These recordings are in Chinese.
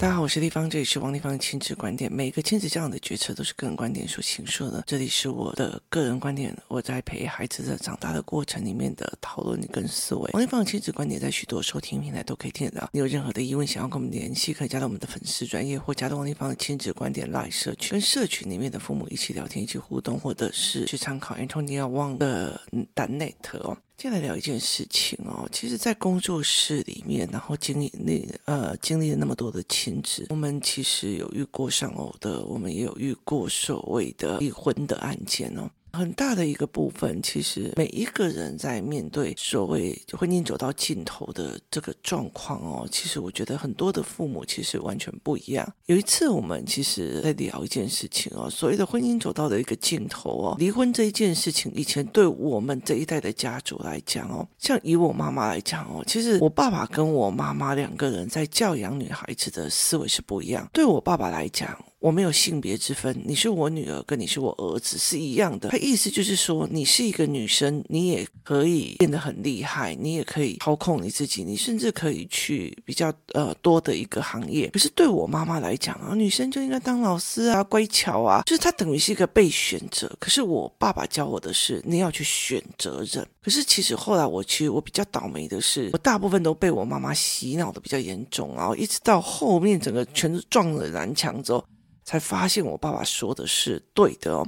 大家好，我是丽芳，这里是王立芳的亲子观点。每个亲子这样的决策都是个人观点所形塑的。这里是我的个人观点，我在陪孩子的长大的过程里面的讨论跟思维。王立芳的亲子观点在许多收听平台都可以听得到。你有任何的疑问想要跟我们联系，可以加到我们的粉丝专业或加到王立芳的亲子观点 Live 社群，跟社群里面的父母一起聊天、一起互动，或者是去参考 Antonia Wong 的 .net 哦。接下来聊一件事情哦，其实，在工作室里面，然后经历那呃经历了那么多的亲子，我们其实有遇过丧偶的，我们也有遇过所谓的离婚的案件哦。很大的一个部分，其实每一个人在面对所谓婚姻走到尽头的这个状况哦，其实我觉得很多的父母其实完全不一样。有一次我们其实在聊一件事情哦，所谓的婚姻走到了一个尽头哦，离婚这一件事情，以前对我们这一代的家族来讲哦，像以我妈妈来讲哦，其实我爸爸跟我妈妈两个人在教养女孩子的思维是不一样。对我爸爸来讲，我没有性别之分，你是我女儿，跟你是我儿子是一样的。他意思就是说，你是一个女生，你也可以变得很厉害，你也可以操控你自己，你甚至可以去比较呃多的一个行业。可是对我妈妈来讲啊，女生就应该当老师啊，乖巧啊，就是她等于是一个被选择。可是我爸爸教我的是，你要去选择人。可是其实后来我其实我比较倒霉的是，我大部分都被我妈妈洗脑的比较严重啊，一直到后面整个全都撞了南墙之后。才发现我爸爸说的是对的哦，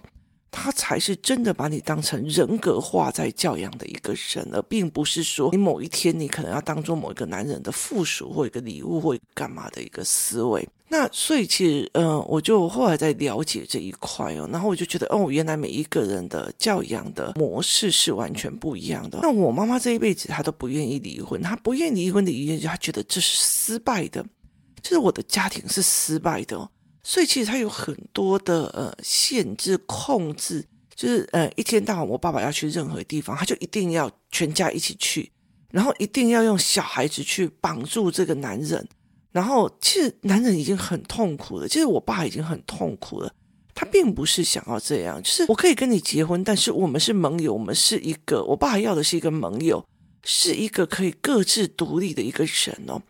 他才是真的把你当成人格化在教养的一个人，而并不是说你某一天你可能要当做某一个男人的附属或一个礼物或干嘛的一个思维。那所以其实，嗯、我就后来在了解这一块哦，然后我就觉得哦，原来每一个人的教养的模式是完全不一样的。那我妈妈这一辈子她都不愿意离婚，她不愿意离婚的原因就是她觉得这是失败的，就是我的家庭是失败的。所以其实他有很多的呃限制控制，就是呃一天到晚我爸爸要去任何地方，他就一定要全家一起去，然后一定要用小孩子去绑住这个男人，然后其实男人已经很痛苦了，其实我爸已经很痛苦了，他并不是想要这样，就是我可以跟你结婚，但是我们是盟友，我们是一个，我爸要的是一个盟友，是一个可以各自独立的一个人哦。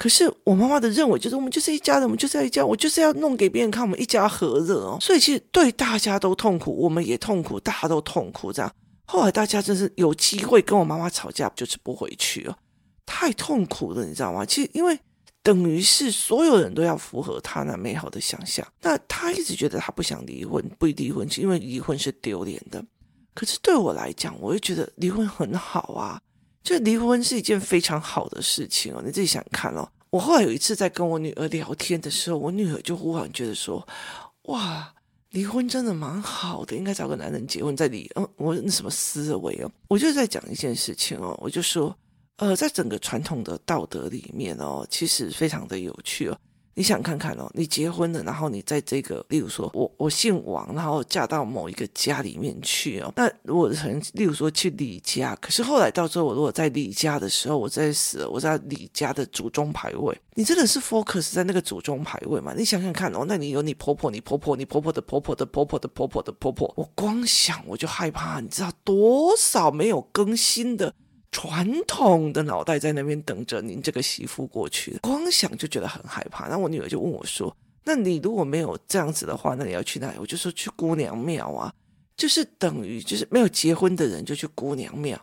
可是我妈妈的认为就是我们就是一家人，我们就是要一家，我就是要弄给别人看，我们一家和乐哦。所以其实对大家都痛苦，我们也痛苦，大家都痛苦这样。后来大家真是有机会跟我妈妈吵架，就是不回去了，太痛苦了，你知道吗？其实因为等于是所有人都要符合他那美好的想象，那他一直觉得他不想离婚，不离婚，因为离婚是丢脸的。可是对我来讲，我又觉得离婚很好啊。就离婚是一件非常好的事情哦，你自己想看哦。我后来有一次在跟我女儿聊天的时候，我女儿就忽然觉得说：“哇，离婚真的蛮好的，应该找个男人结婚再离。”嗯，我那什么思维哦？我就在讲一件事情哦，我就说，呃，在整个传统的道德里面哦，其实非常的有趣哦。你想看看哦，你结婚了，然后你在这个，例如说我我姓王，然后嫁到某一个家里面去哦。那如果可能，例如说去李家，可是后来到时候我如果在李家的时候，我在死了，我在李家的祖宗牌位，你真的是 focus 在那个祖宗牌位吗？你想想看哦，那你有你婆婆，你婆婆，你婆婆的婆婆的婆婆的婆婆的婆婆，我光想我就害怕，你知道多少没有更新的。传统的脑袋在那边等着您这个媳妇过去，光想就觉得很害怕。那我女儿就问我说：“那你如果没有这样子的话，那你要去哪里？”我就说：“去姑娘庙啊，就是等于就是没有结婚的人就去姑娘庙。”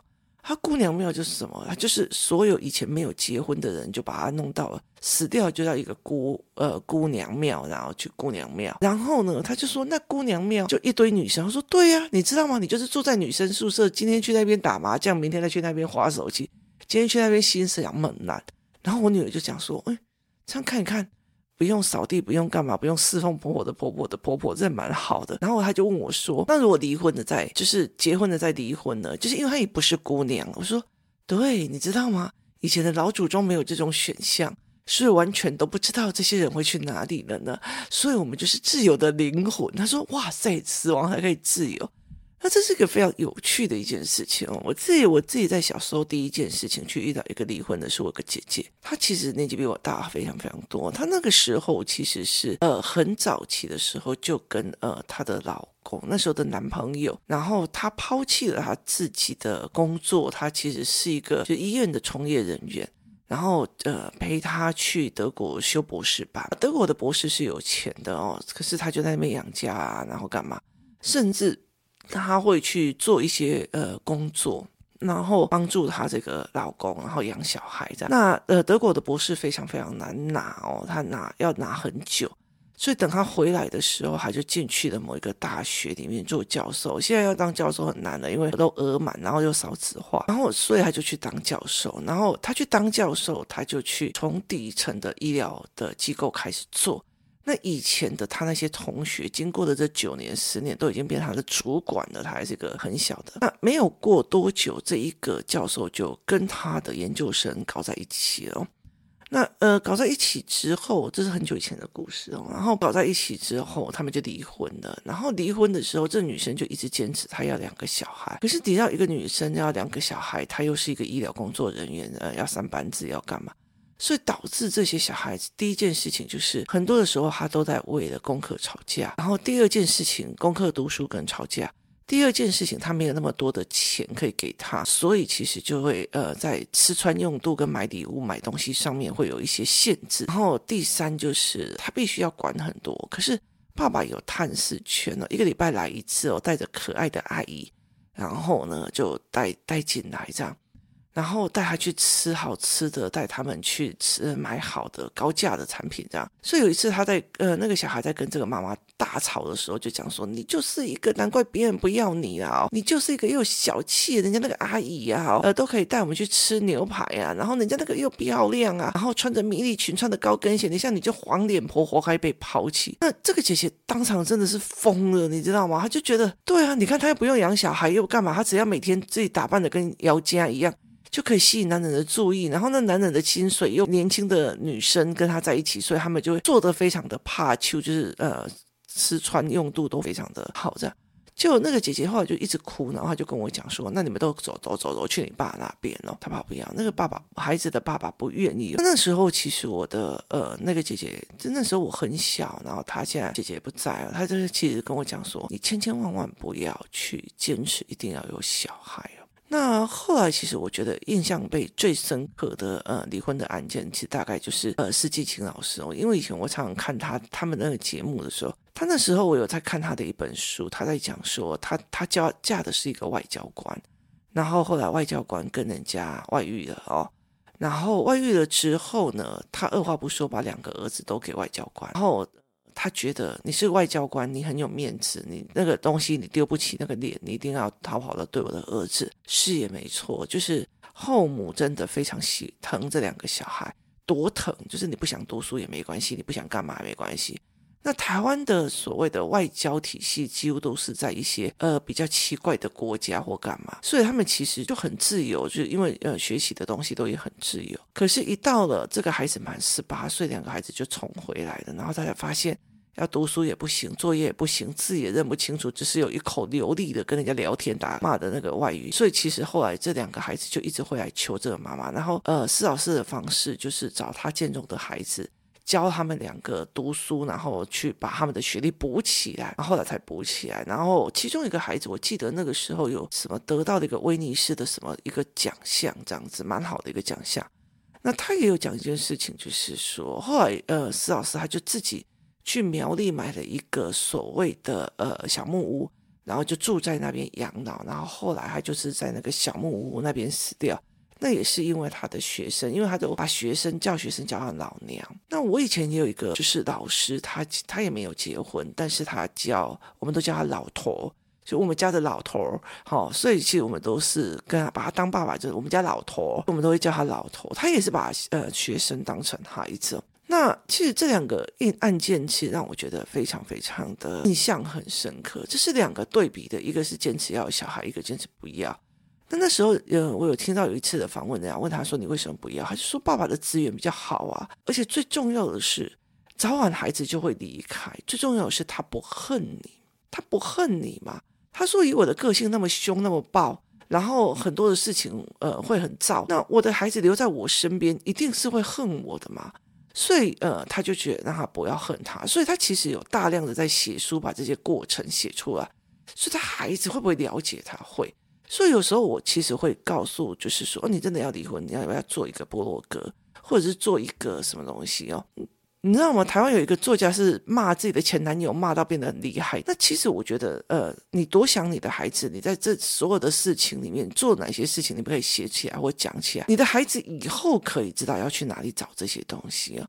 他姑娘庙就是什么？他就是所有以前没有结婚的人，就把他弄到了死掉，就到一个姑呃姑娘庙，然后去姑娘庙。然后呢，他就说那姑娘庙就一堆女生。他说对呀、你知道吗？你就是住在女生宿舍，今天去那边打麻将，明天再去那边划手机，今天去那边欣赏猛男。然后我女儿就讲说，哎，这样看一看。不用扫地，不用干嘛，不用侍奉婆婆的婆婆的婆婆，这蛮好的。然后他就问我说：“那如果离婚的再，就是结婚的再离婚呢？就是因为他也不是姑娘。”我说：“对，你知道吗？以前的老祖宗没有这种选项，所以完全都不知道这些人会去哪里了呢。所以我们就是自由的灵魂。”他说：“哇塞，死亡还可以自由。”那这是一个非常有趣的一件事情哦。我自己我自己在小时候第一件事情去遇到一个离婚的是我个姐姐，她其实年纪比我大非常非常多。她那个时候其实是呃很早期的时候就跟呃她的老公那时候的男朋友，然后她抛弃了她自己的工作，她其实是一个就医院的从业人员。然后呃陪他去德国修博士班。德国的博士是有钱的哦，可是他就在那边养家啊，然后干嘛？甚至他会去做一些呃工作。然后帮助她这个老公，然后养小孩这样。那呃，德国的博士非常非常难拿哦，他拿要拿很久，所以等他回来的时候，他就进去了某一个大学里面做教授。现在要当教授很难了，因为都额满，然后又少子化，然后所以他就去当教授。然后他去当教授，他就去从底层的医疗的机构开始做。那以前的他那些同学，经过的这九年、十年，都已经变成他的主管了。他还是一个很小的。那没有过多久，这一个教授就跟他的研究生搞在一起了。那呃，搞在一起之后，这是很久以前的故事哦。然后搞在一起之后，他们就离婚了。然后离婚的时候，这女生就一直坚持她要两个小孩。可是，你知道一个女生要两个小孩，她又是一个医疗工作人员，呃，要上班子，要干嘛？所以导致这些小孩子，第一件事情就是很多的时候他都在为了功课吵架，然后第二件事情功课读书跟吵架，第二件事情他没有那么多的钱可以给他，所以其实就会呃在吃穿用度跟买礼物买东西上面会有一些限制，然后第三就是他必须要管很多，可是爸爸有探视权哦，一个礼拜来一次哦，带着可爱的阿姨，然后呢就带带进来这样。然后带他去吃好吃的，带他们去吃买好的高价的产品，这样。所以有一次他在呃那个小孩在跟这个妈妈大吵的时候，就讲说：“你就是一个，难怪别人不要你啊！你就是一个又小气，人家那个阿姨啊，呃都可以带我们去吃牛排啊，然后人家那个又漂亮啊，然后穿着迷你裙，穿着高跟鞋，你像你就黄脸婆，活该被抛弃。那这个姐姐当场真的是疯了，你知道吗？她就觉得，对啊，你看她又不用养小孩，又干嘛？她只要每天自己打扮的跟姚家一样。”就可以吸引男人的注意，然后那男人的薪水又年轻的女生跟他在一起，所以他们就会做的非常的怕秋，就是呃吃穿用度都非常的好。这样，就那个姐姐后来就一直哭，然后她就跟我讲说：“那你们都走走走走去你爸那边哦。”他爸不要，那个爸爸孩子的爸爸不愿意。那时候其实我的呃那个姐姐，就那时候我很小，然后她现在姐姐不在了，她就是其实跟我讲说：“你千千万万不要去坚持一定要有小孩哦。”那后来，其实我觉得印象被最深刻的呃离婚的案件，其实大概就是呃施季青老师哦，因为以前我常常看他他们那个节目的时候，他那时候我有在看他的一本书，他在讲说他他嫁嫁的是一个外交官，然后后来外交官跟人家外遇了哦，然后外遇了之后呢，他二话不说把两个儿子都给外交官，然后。他觉得你是外交官，你很有面子，你那个东西你丢不起那个脸，你一定要讨好的对我的儿子。是也没错，就是后母真的非常心疼这两个小孩，多疼！就是你不想读书也没关系，你不想干嘛也没关系。那台湾的所谓的外交体系，几乎都是在一些呃比较奇怪的国家或干嘛，所以他们其实就很自由，就是因为呃学习的东西都也很自由。可是，一到了这个孩子满十八岁，两个孩子就重回来了，然后大家发现。要读书也不行，作业也不行，字也认不清楚，只是有一口流利的跟人家聊天打骂的那个外语。所以其实后来这两个孩子就一直会来求这个妈妈。然后呃，施老师的方式就是找他见中的孩子，教他们两个读书，然后去把他们的学历补起来。然后后来才补起来。然后其中一个孩子，我记得那个时候有什么得到了一个威尼斯的什么一个奖项，这样子蛮好的一个奖项。那他也有讲一件事情，就是说后来呃，施老师他就自己。去苗栗买了一个所谓的呃小木屋，然后就住在那边养老，然后后来他就是在那个小木屋那边死掉。那也是因为他的学生，因为他都把学生叫学生叫他老娘。那我以前也有一个就是老师，他他也没有结婚，但是他叫我们都叫他老头，就我们家的老头儿。好，所以其实我们都是跟他把他当爸爸，就是我们家老头，我们都会叫他老头。他也是把呃学生当成孩子。那其实这两个案件，其实让我觉得非常非常的印象很深刻。这是两个对比的，一个是坚持要小孩，一个坚持不要。那那时候，呃，我有听到有一次的访问，人家问他说：“你为什么不要？”他就说：“爸爸的资源比较好啊，而且最重要的是，早晚孩子就会离开。最重要的是，他不恨你，他不恨你嘛。他说以我的个性那么凶那么暴，然后很多的事情，呃，会很躁。那我的孩子留在我身边，一定是会恨我的嘛。”所以，呃，他就觉得让他不要恨他，所以他其实有大量的在写书，把这些过程写出来。所以他孩子会不会了解他？会。所以有时候我其实会告诉，就是说，你真的要离婚，你要不要做一个部落格，或者是做一个什么东西哦？你知道吗？台湾有一个作家是骂自己的前男友，骂到变得很厉害。那其实我觉得，呃，你多想你的孩子，你在这所有的事情里面做哪些事情，你不可以写起来或讲起来，你的孩子以后可以知道要去哪里找这些东西啊。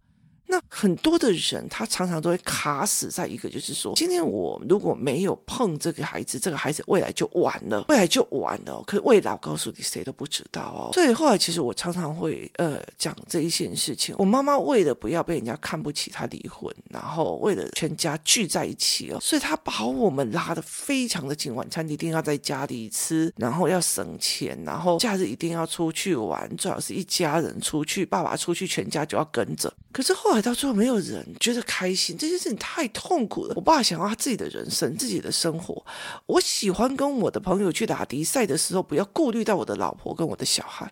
那很多的人，他常常都会卡死在一个，就是说，今天我如果没有碰这个孩子，这个孩子未来就完了，未来就完了。可是未来我告诉你，谁都不知道哦。所以后来，其实我常常会呃讲这一件事情。我妈妈为了不要被人家看不起，她离婚，然后为了全家聚在一起哦，所以她把我们拉得非常的紧，晚餐一定要在家里吃，然后要省钱，然后假日一定要出去玩，最好是一家人出去，爸爸出去，全家就要跟着。可是后来。到最后没有人觉得开心，这件事情太痛苦了。我爸想要他自己的人生，自己的生活。我喜欢跟我的朋友去打迪赛的时候，不要顾虑到我的老婆跟我的小孩。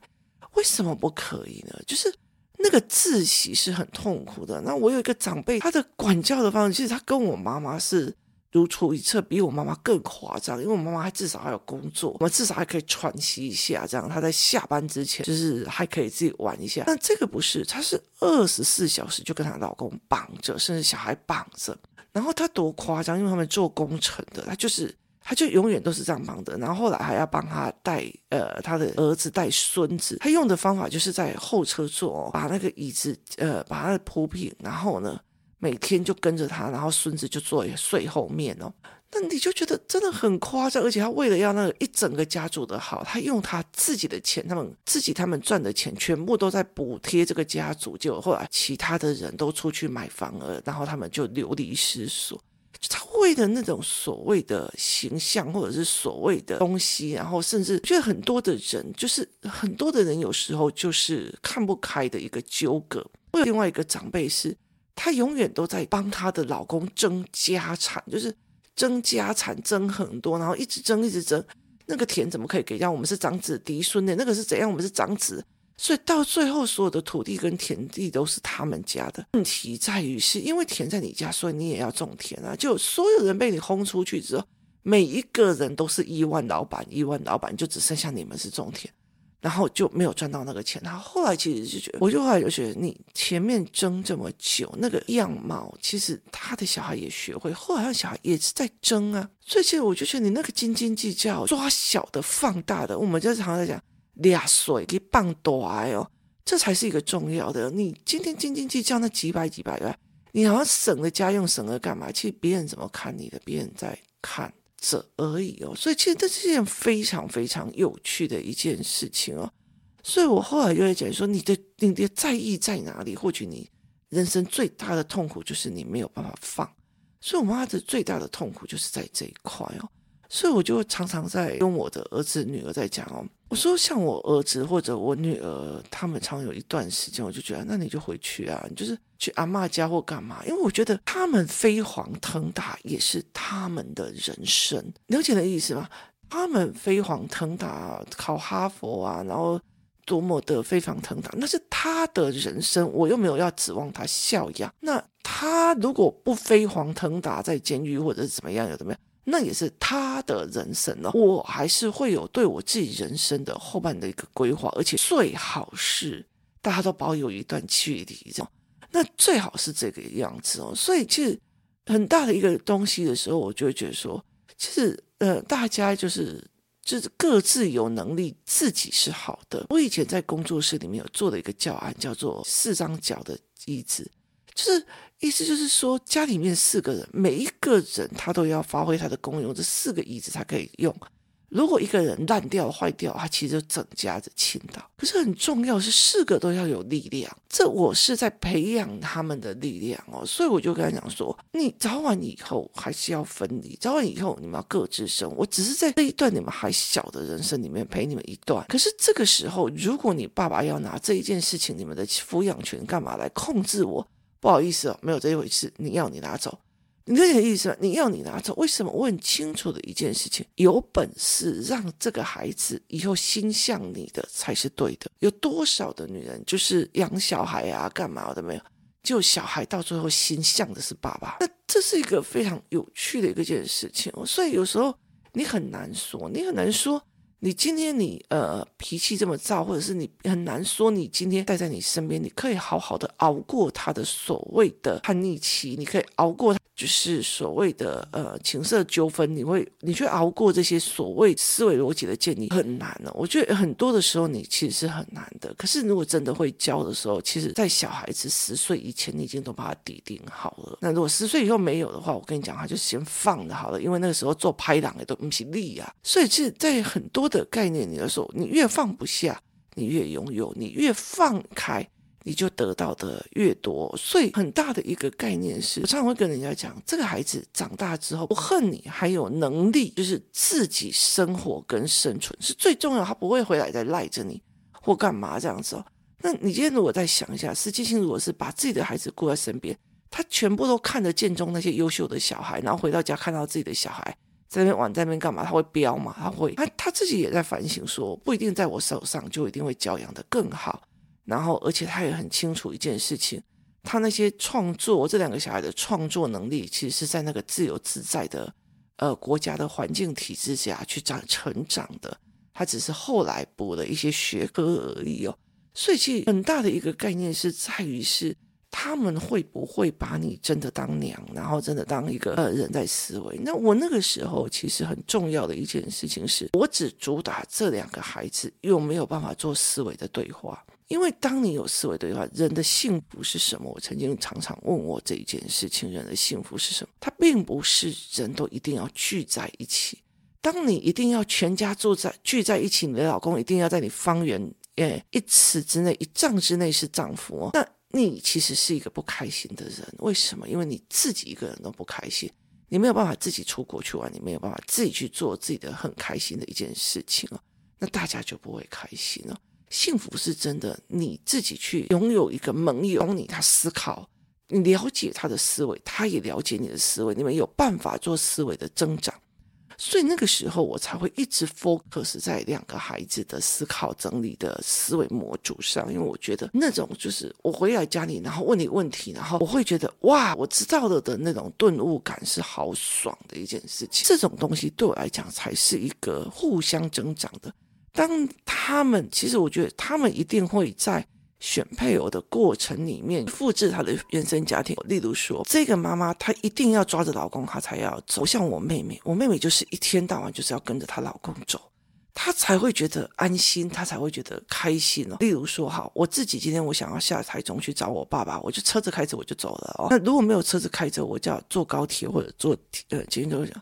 为什么不可以呢？就是那个窒息是很痛苦的。那我有一个长辈，他的管教的方式，其实他跟我妈妈是。如出一辙，比我妈妈更夸张，因为我妈妈还至少还有工作，我们至少还可以喘息一下，这样她在下班之前就是还可以自己玩一下。但这个不是，她是二十四小时就跟她老公绑着，甚至小孩绑着。然后她多夸张，因为他们做工程的，她就是她就永远都是这样绑的。然后后来还要帮她带呃她的儿子带孙子，她用的方法就是在后车座把那个椅子呃把它铺平，然后呢。每天就跟着他，然后孙子就坐在睡后面哦。那你就觉得真的很夸张，而且他为了要那个一整个家族的好，他用他自己的钱，他们自己他们赚的钱，全部都在补贴这个家族。就后来其他的人都出去买房了，然后他们就流离失所。他为了那种所谓的形象，或者是所谓的东西，然后甚至觉得很多的人，就是很多的人有时候就是看不开的一个纠葛。我有另外一个长辈是。她永远都在帮她的老公争家产，就是争家产争很多，然后一直争一直争。那个田怎么可以给？让我们是长子嫡孙的，那个是怎样？我们是长子，所以到最后所有的土地跟田地都是他们家的。问题在于是因为田在你家，所以你也要种田啊。就所有人被你轰出去之后，每一个人都是亿万老板，亿万老板就只剩下你们是种田。然后就没有赚到那个钱。他后来其实就觉得，我就后来就觉得，你前面争这么久，那个样貌，其实他的小孩也学会，后来他小孩也是在争啊。所以其实我就觉得，你那个斤斤计较，抓小的放大的，我们就常常在讲俩水给棒短哦，这才是一个重要的。你今天斤斤计较那几百几百万，你好像省了家用，省了干嘛？其实别人怎么看你的，别人在看。者而已哦，所以其实这是一件非常非常有趣的一件事情哦。所以我后来就会讲说，你的你的在意在哪里？或许你人生最大的痛苦就是你没有办法放。所以我妈的最大的痛苦就是在这一块哦。所以我就常常在跟我的儿子女儿在讲哦。我说像我儿子或者我女儿，他们常有一段时间，我就觉得那你就回去啊，你就是去阿嬷家或干嘛？因为我觉得他们飞黄腾达也是他们的人生，了解的意思吗？他们飞黄腾达，考哈佛啊，然后多么的飞黄腾达，那是他的人生，我又没有要指望他孝养。那他如果不飞黄腾达，在监狱或者怎么样，有怎么样？那也是他的人生了，我还是会有对我自己人生的后半的一个规划，而且最好是大家都保有一段距离，这样，那最好是这个样子哦。所以其实很大的一个东西的时候，我就会觉得说，其实呃，大家就是就是各自有能力，自己是好的。我以前在工作室里面有做的一个教案，叫做四张脚的椅子，就是。意思就是说，家里面四个人，每一个人他都要发挥他的功用，这四个椅子才可以用。如果一个人烂掉、坏掉，他其实就整家子倾倒。可是很重要是四个都要有力量，这我是在培养他们的力量哦。所以我就跟他讲说，你早晚以后还是要分离，早晚以后你们要各自生。我只是在这一段你们还小的人生里面陪你们一段。可是这个时候，如果你爸爸要拿这一件事情，你们的抚养权干嘛来控制我？不好意思哦，没有这一回事。你要你拿走，你这个意思吗？你要你拿走，为什么？我很清楚的一件事情，有本事让这个孩子以后心向你的才是对的。有多少的女人就是养小孩啊，干嘛的没有？就小孩到最后心向的是爸爸，那这是一个非常有趣的一个件事情。所以有时候你很难说，你很难说你今天你呃脾气这么燥，或者是你很难说，你今天待在你身边，你可以好好的熬过他的所谓的叛逆期，你可以熬过他就是所谓的呃情色纠纷，你会你去熬过这些所谓思维逻辑的建立很难呢、我觉得很多的时候你其实是很难的。可是如果真的会教的时候，其实在小孩子十岁以前，你已经都把它底定好了。那如果十岁以后没有的话，我跟你讲，他就先放着好了，因为那个时候做拍档也都不起力啊。所以其实，在很多的概念里的时候，你越放不下，你越拥有；你越放开，你就得到的越多。所以很大的一个概念是，我常常会跟人家讲，这个孩子长大之后不恨你，还有能力，就是自己生活跟生存是最重要。他不会回来再赖着你或干嘛这样子哦。那你今天如果再想一下，实际性如果是把自己的孩子顾在身边，他全部都看得见中那些优秀的小孩，然后回到家看到自己的小孩。在那边玩，在那边干嘛？他会飙嘛？他会，他他自己也在反省说，不一定在我手上就一定会教养得更好。然后，而且他也很清楚一件事情，他那些创作，这两个小孩的创作能力，其实是在那个自由自在的呃国家的环境体制下去长成长的。他只是后来补了一些学科而已哦。所以，其实很大的一个概念是在于是。他们会不会把你真的当娘，然后真的当一个呃人在思维？那我那个时候其实很重要的一件事情是，我只主打这两个孩子又没有办法做思维的对话。因为当你有思维对话，人的幸福是什么？我曾经常常问我这一件事情：人的幸福是什么？它并不是人都一定要聚在一起。当你一定要全家住在聚在一起，你的老公一定要在你方圆诶一尺之内、一丈之内是丈夫哦。那你其实是一个不开心的人，为什么？因为你自己一个人都不开心，你没有办法自己出国去玩，你没有办法自己去做自己的很开心的一件事情哦，那大家就不会开心了。幸福是真的，你自己去拥有一个盟友，帮你他思考，你了解他的思维，他也了解你的思维，你们有办法做思维的增长。所以那个时候，我才会一直 focus 在两个孩子的思考整理的思维模组上，因为我觉得那种就是我回来家里，然后问你问题，然后我会觉得哇，我知道了的那种顿悟感是好爽的一件事情。这种东西对我来讲才是一个互相增长的。当他们其实我觉得他们一定会在。选配偶的过程里面，复制他的原生家庭。例如说，这个妈妈她一定要抓着老公，她才要走。像我妹妹，我妹妹就是一天到晚就是要跟着她老公走，她才会觉得安心，她才会觉得开心哦。例如说，好，我自己今天我想要下台中去找我爸爸，我就车子开着我就走了哦。那如果没有车子开着，我就要坐高铁或者坐呃捷运都讲。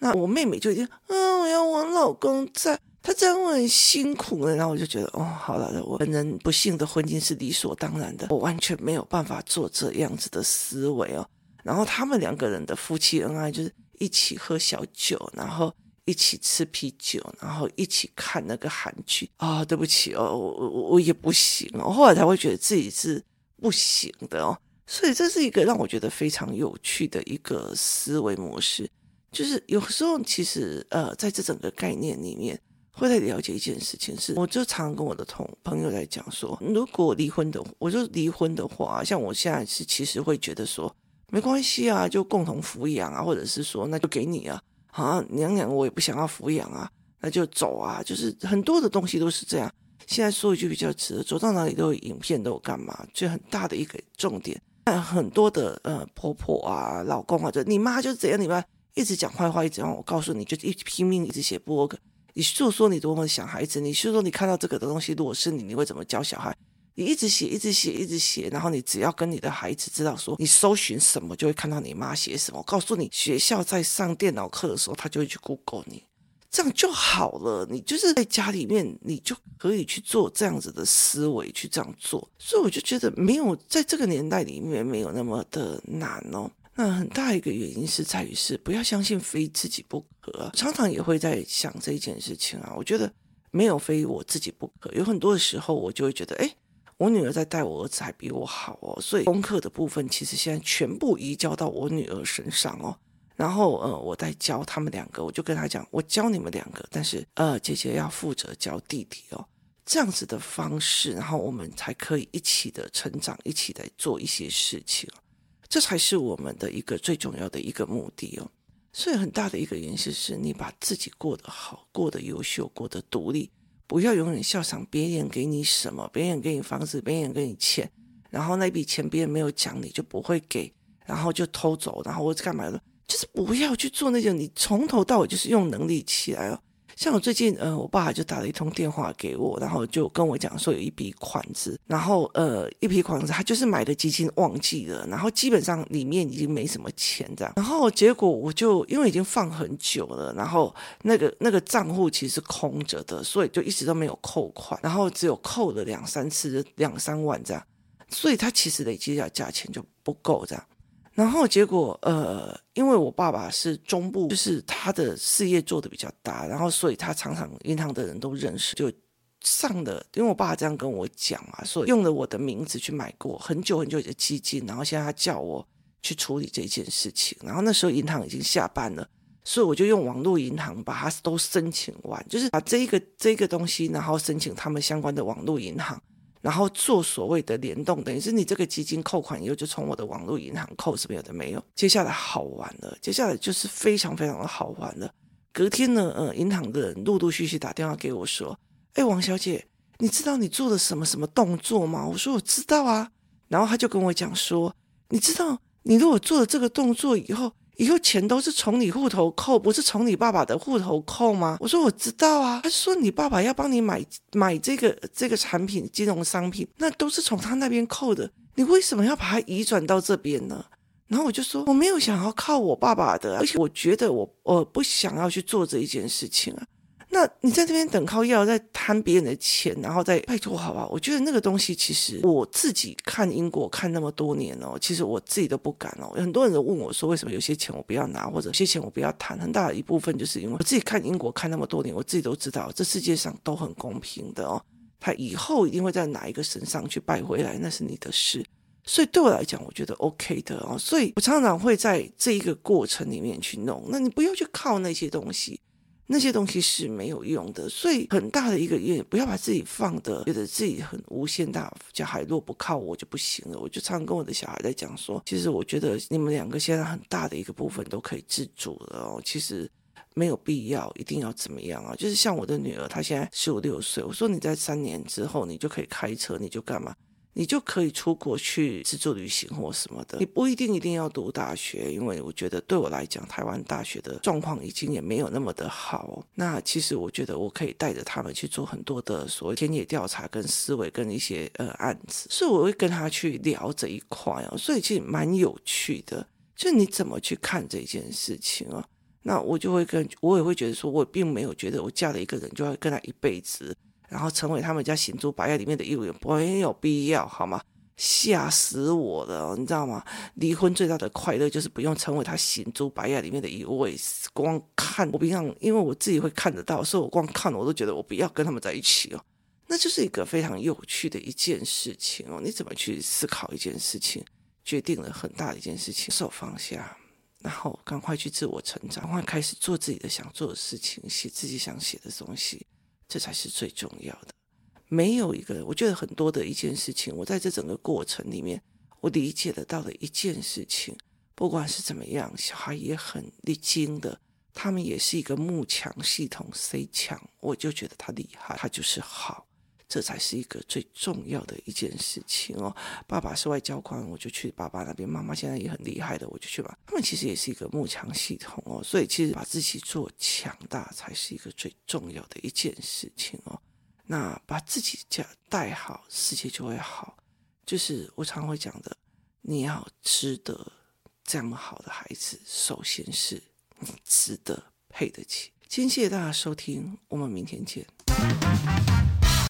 那我妹妹就已经，嗯，我要我老公在。他这样会很辛苦了，然后我就觉得，哦，好了，我本人不幸的婚姻是理所当然的，我完全没有办法做这样子的思维哦。然后他们两个人的夫妻恩爱，就是一起喝小酒，然后一起吃啤酒，然后一起看那个韩剧啊、哦。对不起哦，我我我也不行哦。后来才会觉得自己是不行的哦。所以这是一个让我觉得非常有趣的一个思维模式，就是有时候其实呃，在这整个概念里面。会在了解一件事情是，我就常常跟我的同朋友在讲说，如果离婚的，我就离婚的话，像我现在是其实会觉得说，没关系啊，就共同抚养啊，或者是说那就给你啊，啊娘娘我也不想要抚养啊，那就走啊，就是很多的东西都是这样。现在说一句比较直的，走到哪里都有影片，都有干嘛，就很大的一个重点。但很多的呃婆婆啊、老公啊，就你妈就怎样，你妈一直讲坏话，一直让我告诉你，就一拼命一直写 blog。你诉说你多么想孩子，你诉说你看到这个的东西，如果是你，你会怎么教小孩？你一直写，一直写，一直写，然后你只要跟你的孩子知道说，你搜寻什么就会看到你妈写什么。我告诉你，学校在上电脑课的时候，他就会去 Google 你，这样就好了。你就是在家里面，你就可以去做这样子的思维，去这样做。所以我就觉得没有在这个年代里面没有那么的难哦。那很大一个原因是在于是不要相信非自己不可，常常也会在想这一件事情啊。我觉得没有非我自己不可，有很多的时候我就会觉得，哎，我女儿在带我儿子还比我好哦，所以功课的部分其实现在全部移交到我女儿身上哦。然后呃，我在教他们两个，我就跟他讲，我教你们两个，但是呃，姐姐要负责教弟弟哦，这样子的方式，然后我们才可以一起的成长，一起来做一些事情。这才是我们的一个最重要的一个目的哦。所以很大的一个原因是，你把自己过得好，过得优秀，过得独立，不要永远笑想别人给你什么，别人给你房子，别人给你钱，然后那笔钱别人没有讲你就不会给，然后就偷走，然后或者干嘛的，就是不要去做那种，你从头到尾就是用能力起来哦。像我最近，呃，我爸就打了一通电话给我，然后就跟我讲说有一笔款子，然后呃，一笔款子他就是买的基金忘记了，然后基本上里面已经没什么钱这样，然后结果我就因为已经放很久了，然后那个那个账户其实是空着的，所以就一直都没有扣款，然后只有扣了两三次，两三万这样，所以他其实累积下价钱就不够这样。然后结果，呃，因为我爸爸是中部，就是他的事业做的比较大，然后所以他常常银行的人都认识，就上了。因为我爸这样跟我讲嘛，所以用了我的名字去买过很久很久的基金，然后现在他叫我去处理这件事情。然后那时候银行已经下班了，所以我就用网络银行把它都申请完，就是把这一个这一个东西，然后申请他们相关的网络银行。然后做所谓的联动，等于是你这个基金扣款以后就从我的网络银行扣，什么有的没有。接下来好玩了，接下来就是非常非常的好玩了。隔天呢，呃，银行的人陆陆续续打电话给我说：“哎，王小姐，你知道你做了什么什么动作吗？”我说：“我知道啊。”然后他就跟我讲说：“你知道，你如果做了这个动作以后。”以后钱都是从你户头扣，不是从你爸爸的户头扣吗？我说我知道啊。他说你爸爸要帮你买买这个这个产品金融商品，那都是从他那边扣的。你为什么要把它移转到这边呢？然后我就说我没有想要靠我爸爸的，而且我觉得我我不想要去做这一件事情啊。那你在这边等靠要再贪别人的钱，然后再拜托好不好？我觉得那个东西其实我自己看英国看那么多年哦，其实我自己都不敢哦。很多人都问我说，为什么有些钱我不要拿，或者有些钱我不要谈？很大的一部分就是因为我自己看英国看那么多年，我自己都知道这世界上都很公平的哦。他以后一定会在哪一个身上去拜回来，那是你的事。所以对我来讲，我觉得 OK 的哦。所以我常常会在这一个过程里面去弄。那你不要去靠那些东西。那些东西是没有用的，所以很大的一个原因，不要把自己放的觉得自己很无限大。小孩若不靠我就不行了，我就常跟我的小孩在讲说，其实我觉得你们两个现在很大的一个部分都可以自主了哦，其实没有必要一定要怎么样啊。就是像我的女儿，她现在十五六岁，我说你在三年之后你就可以开车，你就干嘛？你就可以出国去自助旅行或什么的，你不一定一定要读大学，因为我觉得对我来讲，台湾大学的状况已经也没有那么的好。那其实我觉得我可以带着他们去做很多的所谓田野调查跟思维跟一些呃案子，所以我会跟他去聊这一块哦，所以其实蛮有趣的，就你怎么去看这件事情啊？那我就会跟我也会觉得说，我并没有觉得我嫁了一个人就要跟他一辈子。然后成为他们家行租百业里面的业务员，没有必要，好吗？吓死我了，你知道吗？离婚最大的快乐就是不用成为他行租百业里面的一位。光看我平常，因为我自己会看得到，所以我光看我都觉得我不要跟他们在一起哦。那就是一个非常有趣的一件事情哦。你怎么去思考一件事情，决定了很大的一件事情，手放下，然后赶快去自我成长，赶快开始做自己的想做的事情，写自己想写的东西。这才是最重要的。没有一个，我觉得很多的一件事情，我在这整个过程里面，我理解得到的一件事情，不管是怎么样，小孩也很历经的，他们也是一个幕墙系统，C 强，我就觉得他厉害，他就是好。这才是一个最重要的一件事情哦。爸爸是外交官，我就去爸爸那边。妈妈现在也很厉害的，我就去吧。他们其实也是一个慕强系统哦，所以其实把自己做强大才是一个最重要的一件事情哦。那把自己家带好，世界就会好。就是我常会讲的，你要值得这么好的孩子，首先是你值得配得起。今天谢谢大家收听，我们明天见。